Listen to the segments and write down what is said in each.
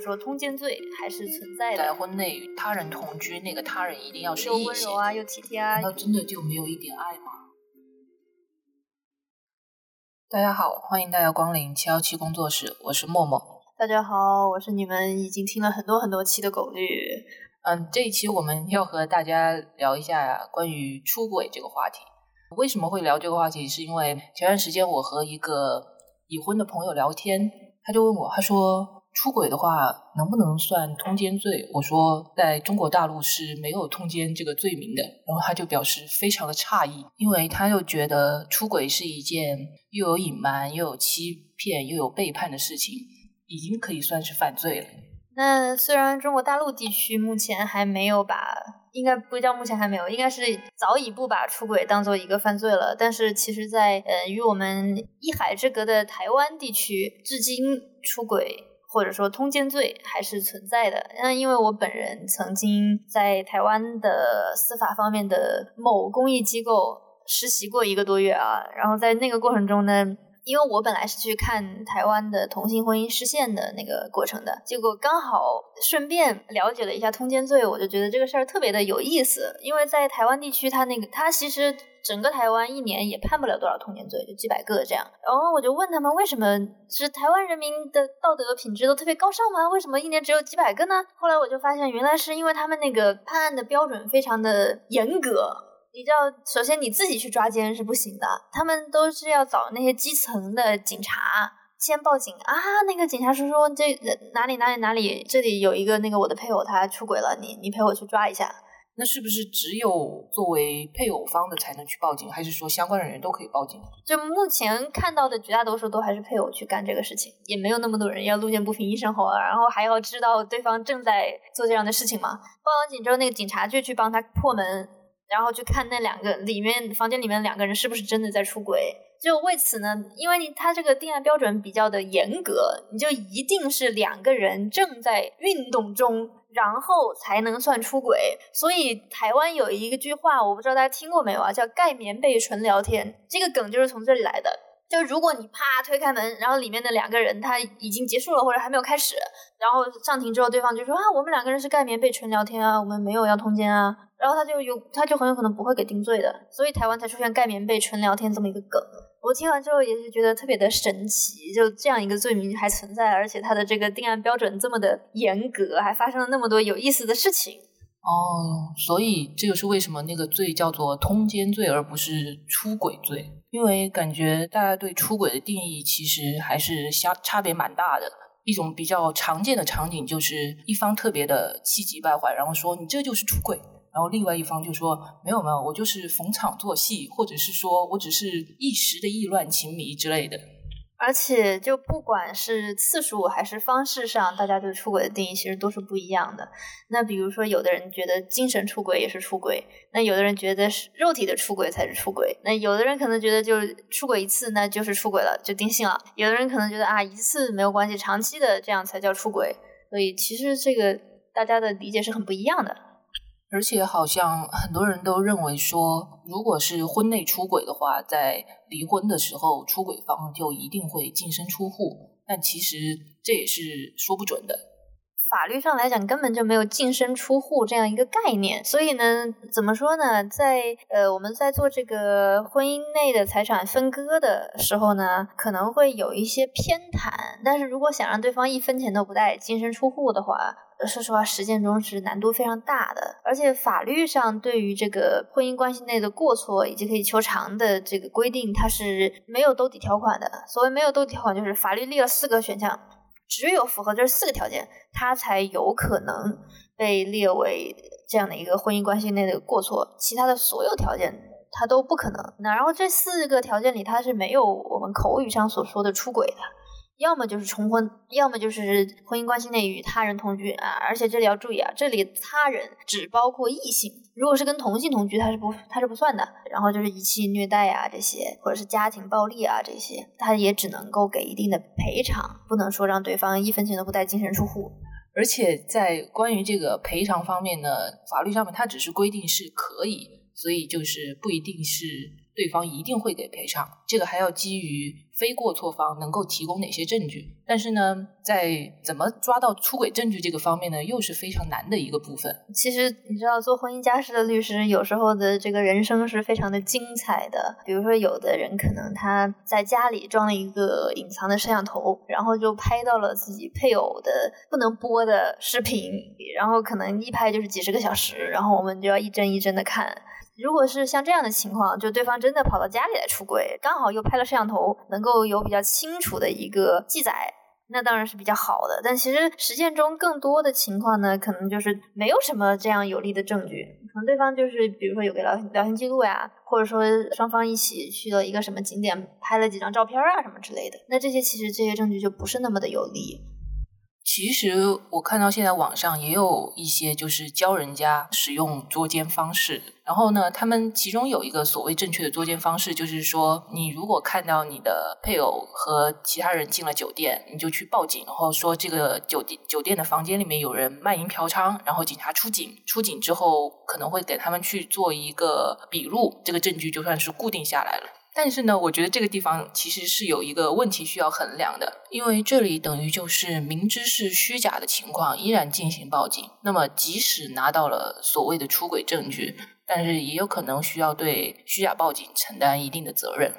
说通奸罪还是存在的。在婚内与他人同居，那个他人一定要是又异性温柔啊，又体贴啊难。道真的就没有一点爱吗？大家好，欢迎大家光临七幺七工作室，我是默默。大家好，我是你们已经听了很多很多期的狗绿。嗯，这一期我们要和大家聊一下关于出轨这个话题。为什么会聊这个话题？是因为前段时间我和一个已婚的朋友聊天，他就问我，他说出轨的话能不能算通奸罪？我说在中国大陆是没有通奸这个罪名的。然后他就表示非常的诧异，因为他又觉得出轨是一件又有隐瞒又有欺骗又有背叛的事情，已经可以算是犯罪了。那虽然中国大陆地区目前还没有把，应该不叫目前还没有，应该是早已不把出轨当做一个犯罪了。但是其实在，呃与我们一海之隔的台湾地区，至今出轨或者说通奸罪还是存在的。嗯，因为我本人曾经在台湾的司法方面的某公益机构实习过一个多月啊，然后在那个过程中呢。因为我本来是去看台湾的同性婚姻实现的那个过程的，结果刚好顺便了解了一下通奸罪，我就觉得这个事儿特别的有意思。因为在台湾地区，他那个他其实整个台湾一年也判不了多少通奸罪，就几百个这样。然后我就问他们，为什么是台湾人民的道德品质都特别高尚吗？为什么一年只有几百个呢？后来我就发现，原来是因为他们那个判案的标准非常的严格。你知道，首先你自己去抓奸是不行的，他们都是要找那些基层的警察先报警啊。那个警察叔叔，这哪里哪里哪里，这里有一个那个我的配偶他出轨了，你你陪我去抓一下。那是不是只有作为配偶方的才能去报警，还是说相关人员都可以报警？就目前看到的绝大多数都还是配偶去干这个事情，也没有那么多人要路见不平一声吼啊，然后还要知道对方正在做这样的事情嘛。报完警之后，那个警察就去帮他破门。然后去看那两个里面房间里面两个人是不是真的在出轨？就为此呢，因为他这个定案标准比较的严格，你就一定是两个人正在运动中，然后才能算出轨。所以台湾有一句话，我不知道大家听过没有啊，叫“盖棉被纯聊天”，这个梗就是从这里来的。就如果你啪推开门，然后里面的两个人他已经结束了或者还没有开始，然后上庭之后，对方就说啊，我们两个人是盖棉被纯聊天啊，我们没有要通奸啊。然后他就有，他就很有可能不会给定罪的，所以台湾才出现盖棉被纯聊天这么一个梗。我听完之后也是觉得特别的神奇，就这样一个罪名还存在，而且它的这个定案标准这么的严格，还发生了那么多有意思的事情。哦，所以这就是为什么那个罪叫做通奸罪，而不是出轨罪，因为感觉大家对出轨的定义其实还是相差别蛮大的。一种比较常见的场景就是一方特别的气急败坏，然后说你这就是出轨。然后另外一方就说没有没有，我就是逢场作戏，或者是说我只是一时的意乱情迷之类的。而且就不管是次数还是方式上，大家对出轨的定义其实都是不一样的。那比如说，有的人觉得精神出轨也是出轨，那有的人觉得是肉体的出轨才是出轨，那有的人可能觉得就是出轨一次那就是出轨了，就定性了。有的人可能觉得啊一次没有关系，长期的这样才叫出轨。所以其实这个大家的理解是很不一样的。而且好像很多人都认为说，如果是婚内出轨的话，在离婚的时候，出轨方就一定会净身出户。但其实这也是说不准的。法律上来讲，根本就没有净身出户这样一个概念。所以呢，怎么说呢？在呃，我们在做这个婚姻内的财产分割的时候呢，可能会有一些偏袒。但是如果想让对方一分钱都不带，净身出户的话，说实话，实践中是难度非常大的，而且法律上对于这个婚姻关系内的过错以及可以求偿的这个规定，它是没有兜底条款的。所谓没有兜底条款，就是法律列了四个选项，只有符合这四个条件，它才有可能被列为这样的一个婚姻关系内的过错，其他的所有条件它都不可能。那然后这四个条件里，它是没有我们口语上所说的出轨的。要么就是重婚，要么就是婚姻关系内与他人同居啊！而且这里要注意啊，这里他人只包括异性，如果是跟同性同居，他是不他是不算的。然后就是遗弃、虐待啊这些，或者是家庭暴力啊这些，他也只能够给一定的赔偿，不能说让对方一分钱都不带净身出户。而且在关于这个赔偿方面呢，法律上面它只是规定是可以，所以就是不一定是对方一定会给赔偿，这个还要基于。非过错方能够提供哪些证据。但是呢，在怎么抓到出轨证据这个方面呢，又是非常难的一个部分。其实你知道，做婚姻家事的律师有时候的这个人生是非常的精彩的。比如说，有的人可能他在家里装了一个隐藏的摄像头，然后就拍到了自己配偶的不能播的视频，然后可能一拍就是几十个小时，然后我们就要一帧一帧的看。如果是像这样的情况，就对方真的跑到家里来出轨，刚好又拍了摄像头，能够有比较清楚的一个记载，那当然是比较好的。但其实实践中更多的情况呢，可能就是没有什么这样有力的证据，可能对方就是比如说有个聊天聊天记录呀，或者说双方一起去了一个什么景点，拍了几张照片啊什么之类的，那这些其实这些证据就不是那么的有力。其实我看到现在网上也有一些就是教人家使用捉奸方式，然后呢，他们其中有一个所谓正确的捉奸方式，就是说你如果看到你的配偶和其他人进了酒店，你就去报警，然后说这个酒店酒店的房间里面有人卖淫嫖娼，然后警察出警，出警之后可能会给他们去做一个笔录，这个证据就算是固定下来了。但是呢，我觉得这个地方其实是有一个问题需要衡量的，因为这里等于就是明知是虚假的情况，依然进行报警。那么即使拿到了所谓的出轨证据，但是也有可能需要对虚假报警承担一定的责任。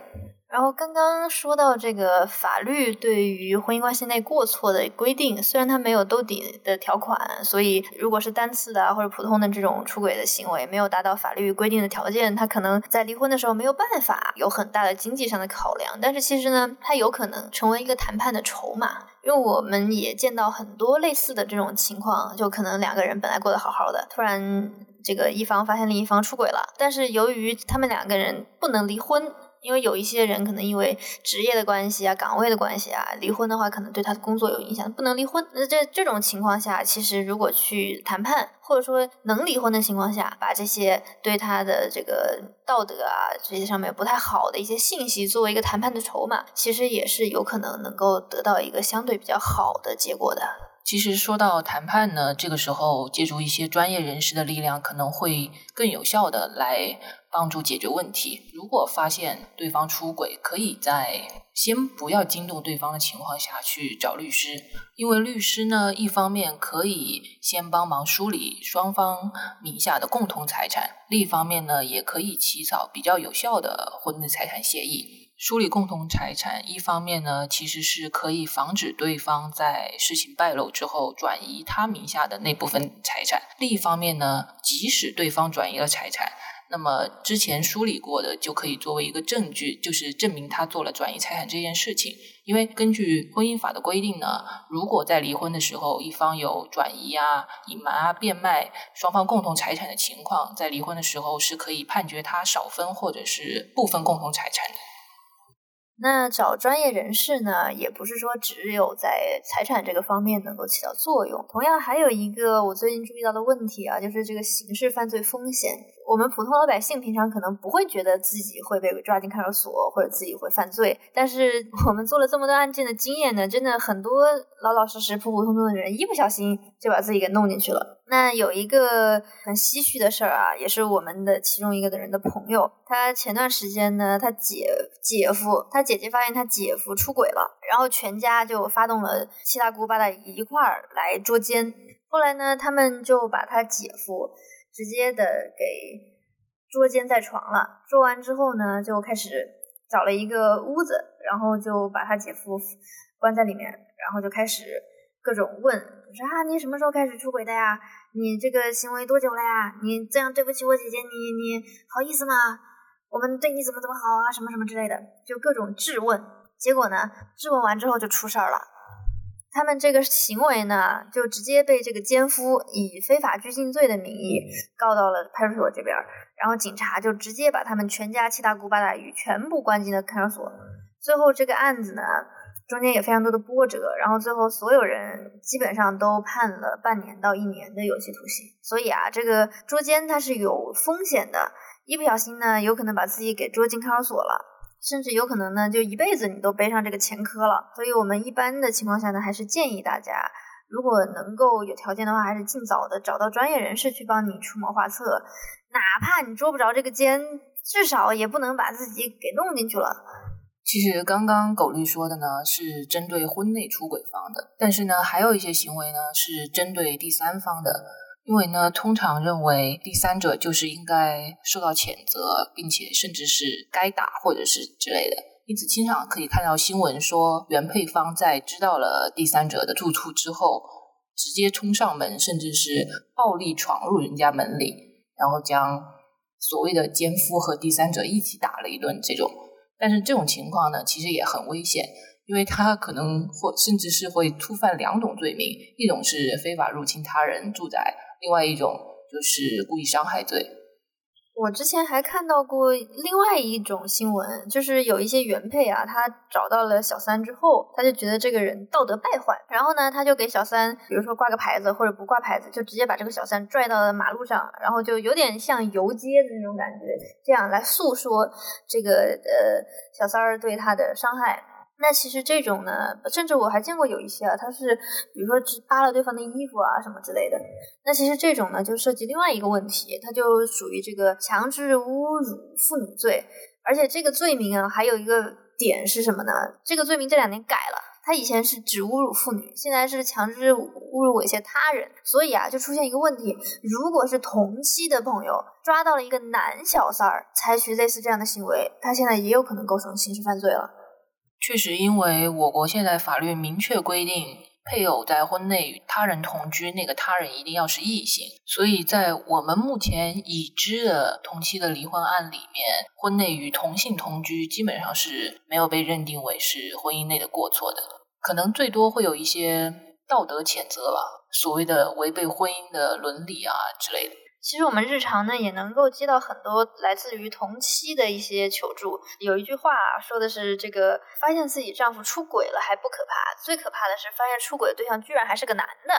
然后刚刚说到这个法律对于婚姻关系内过错的规定，虽然它没有兜底的条款，所以如果是单次的或者普通的这种出轨的行为没有达到法律规定的条件，他可能在离婚的时候没有办法有很大的经济上的考量。但是其实呢，它有可能成为一个谈判的筹码，因为我们也见到很多类似的这种情况，就可能两个人本来过得好好的，突然这个一方发现另一方出轨了，但是由于他们两个人不能离婚。因为有一些人可能因为职业的关系啊、岗位的关系啊，离婚的话可能对他的工作有影响，不能离婚。那在这种情况下，其实如果去谈判，或者说能离婚的情况下，把这些对他的这个道德啊这些上面不太好的一些信息作为一个谈判的筹码，其实也是有可能能够得到一个相对比较好的结果的。其实说到谈判呢，这个时候借助一些专业人士的力量，可能会更有效的来。帮助解决问题。如果发现对方出轨，可以在先不要惊动对方的情况下去找律师，因为律师呢，一方面可以先帮忙梳理双方名下的共同财产，另一方面呢，也可以起草比较有效的婚内财产协议。梳理共同财产，一方面呢，其实是可以防止对方在事情败露之后转移他名下的那部分财产；另一方面呢，即使对方转移了财产，那么之前梳理过的就可以作为一个证据，就是证明他做了转移财产这件事情。因为根据婚姻法的规定呢，如果在离婚的时候一方有转移啊、隐瞒啊、变卖双方共同财产的情况，在离婚的时候是可以判决他少分或者是部分共同财产的。那找专业人士呢，也不是说只有在财产这个方面能够起到作用，同样还有一个我最近注意到的问题啊，就是这个刑事犯罪风险。我们普通老百姓平常可能不会觉得自己会被抓进看守所，或者自己会犯罪。但是我们做了这么多案件的经验呢，真的很多老老实实、普普通通的人，一不小心就把自己给弄进去了。那有一个很唏嘘的事儿啊，也是我们的其中一个的人的朋友，他前段时间呢，他姐姐夫，他姐姐发现他姐夫出轨了，然后全家就发动了七大姑八大姨一块儿来捉奸。后来呢，他们就把他姐夫。直接的给捉奸在床了，捉完之后呢，就开始找了一个屋子，然后就把他姐夫关在里面，然后就开始各种问，说啊，你什么时候开始出轨的呀？你这个行为多久了呀？你这样对不起我姐姐，你你好意思吗？我们对你怎么怎么好啊？什么什么之类的，就各种质问。结果呢，质问完之后就出事儿了。他们这个行为呢，就直接被这个奸夫以非法拘禁罪的名义告到了派出所这边，然后警察就直接把他们全家七大姑八大姨全部关进了看守所。最后这个案子呢，中间也非常多的波折，然后最后所有人基本上都判了半年到一年的有期徒刑。所以啊，这个捉奸它是有风险的，一不小心呢，有可能把自己给捉进看守所了。甚至有可能呢，就一辈子你都背上这个前科了。所以，我们一般的情况下呢，还是建议大家，如果能够有条件的话，还是尽早的找到专业人士去帮你出谋划策。哪怕你捉不着这个奸，至少也不能把自己给弄进去了。其实刚刚狗绿说的呢是针对婚内出轨方的，但是呢还有一些行为呢是针对第三方的，因为呢通常认为第三者就是应该受到谴责，并且甚至是该打或者是之类的，因此经常可以看到新闻说原配方在知道了第三者的住处之后，直接冲上门，甚至是暴力闯入人家门里，然后将所谓的奸夫和第三者一起打了一顿这种。但是这种情况呢，其实也很危险，因为他可能或甚至是会触犯两种罪名，一种是非法入侵他人住宅，另外一种就是故意伤害罪。我之前还看到过另外一种新闻，就是有一些原配啊，他找到了小三之后，他就觉得这个人道德败坏，然后呢，他就给小三，比如说挂个牌子或者不挂牌子，就直接把这个小三拽到了马路上，然后就有点像游街的那种感觉，这样来诉说这个呃小三儿对他的伤害。那其实这种呢，甚至我还见过有一些啊，他是比如说只扒了对方的衣服啊什么之类的。那其实这种呢，就涉及另外一个问题，它就属于这个强制侮辱妇女罪。而且这个罪名啊，还有一个点是什么呢？这个罪名这两年改了，它以前是只侮辱妇女，现在是强制侮辱猥亵他人。所以啊，就出现一个问题：如果是同期的朋友抓到了一个男小三儿，采取类似这样的行为，他现在也有可能构成刑事犯罪了。确实，因为我国现在法律明确规定，配偶在婚内与他人同居，那个他人一定要是异性。所以在我们目前已知的同期的离婚案里面，婚内与同性同居基本上是没有被认定为是婚姻内的过错的，可能最多会有一些道德谴责吧，所谓的违背婚姻的伦理啊之类的。其实我们日常呢也能够接到很多来自于同期的一些求助。有一句话说的是：“这个发现自己丈夫出轨了还不可怕，最可怕的是发现出轨的对象居然还是个男的。”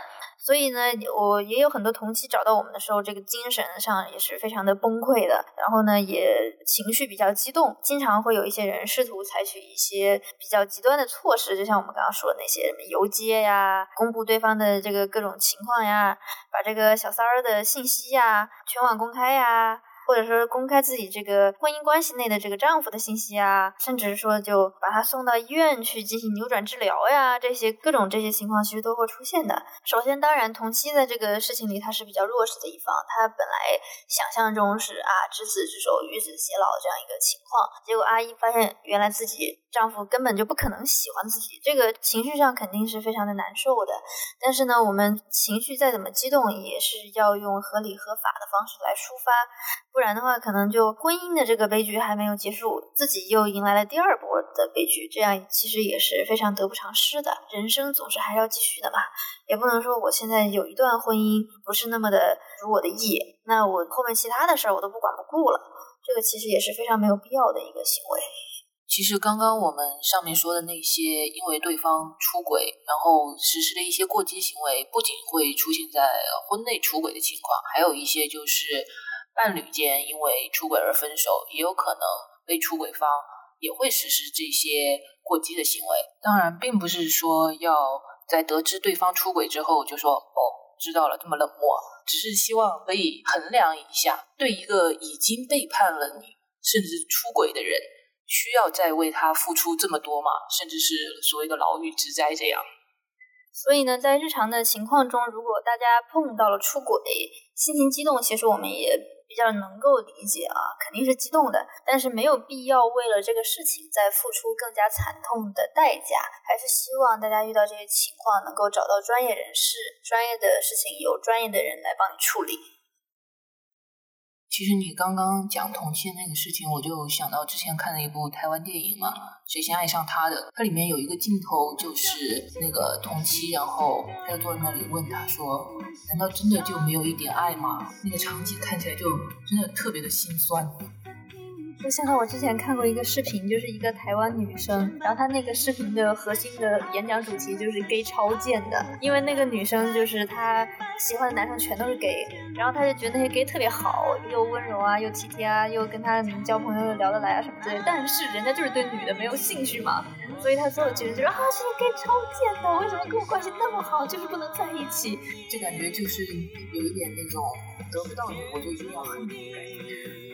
所以呢，我也有很多同期找到我们的时候，这个精神上也是非常的崩溃的，然后呢也情绪比较激动，经常会有一些人试图采取一些比较极端的措施，就像我们刚刚说的那些什么游街呀、公布对方的这个各种情况呀、把这个小三儿的信息呀。全网公开呀。或者说公开自己这个婚姻关系内的这个丈夫的信息啊，甚至说就把他送到医院去进行扭转治疗呀，这些各种这些情况其实都会出现的。首先，当然同期在这个事情里他是比较弱势的一方，他本来想象中是啊执子之手与子偕老这样一个情况，结果阿姨发现原来自己丈夫根本就不可能喜欢自己，这个情绪上肯定是非常的难受的。但是呢，我们情绪再怎么激动，也是要用合理合法的方式来抒发。不然的话，可能就婚姻的这个悲剧还没有结束，自己又迎来了第二波的悲剧，这样其实也是非常得不偿失的。人生总是还是要继续的嘛，也不能说我现在有一段婚姻不是那么的如我的意，那我后面其他的事儿我都不管不顾了，这个其实也是非常没有必要的一个行为。其实刚刚我们上面说的那些，因为对方出轨，然后实施的一些过激行为，不仅会出现在婚内出轨的情况，还有一些就是。伴侣间因为出轨而分手，也有可能被出轨方也会实施这些过激的行为。当然，并不是说要在得知对方出轨之后就说“哦，知道了”这么冷漠，只是希望可以衡量一下，对一个已经背叛了你甚至出轨的人，需要再为他付出这么多吗？甚至是所谓的牢狱之灾这样。所以呢，在日常的情况中，如果大家碰到了出轨，心情激动，其实我们也。比较能够理解啊，肯定是激动的，但是没有必要为了这个事情再付出更加惨痛的代价。还是希望大家遇到这些情况能够找到专业人士，专业的事情由专业的人来帮你处理。其实你刚刚讲同期那个事情，我就想到之前看的一部台湾电影嘛，《谁先爱上他的》，它里面有一个镜头就是那个同期，然后他坐在那里问他说：“难道真的就没有一点爱吗？”那个场景看起来就真的特别的心酸。就想到我之前看过一个视频，就是一个台湾女生，然后她那个视频的核心的演讲主题就是 gay 超贱的，因为那个女生就是她喜欢的男生全都是 gay，然后她就觉得那些 gay 特别好，又温柔啊，又体贴啊，又跟她交朋友又聊得来啊什么之类的，但是人家就是对女的没有兴趣嘛，所以她所有觉得就说啊这些 gay 超贱的，为什么跟我关系那么好，就是不能在一起，就感觉就是有一点那种得不到你我就一定要恨你的感觉。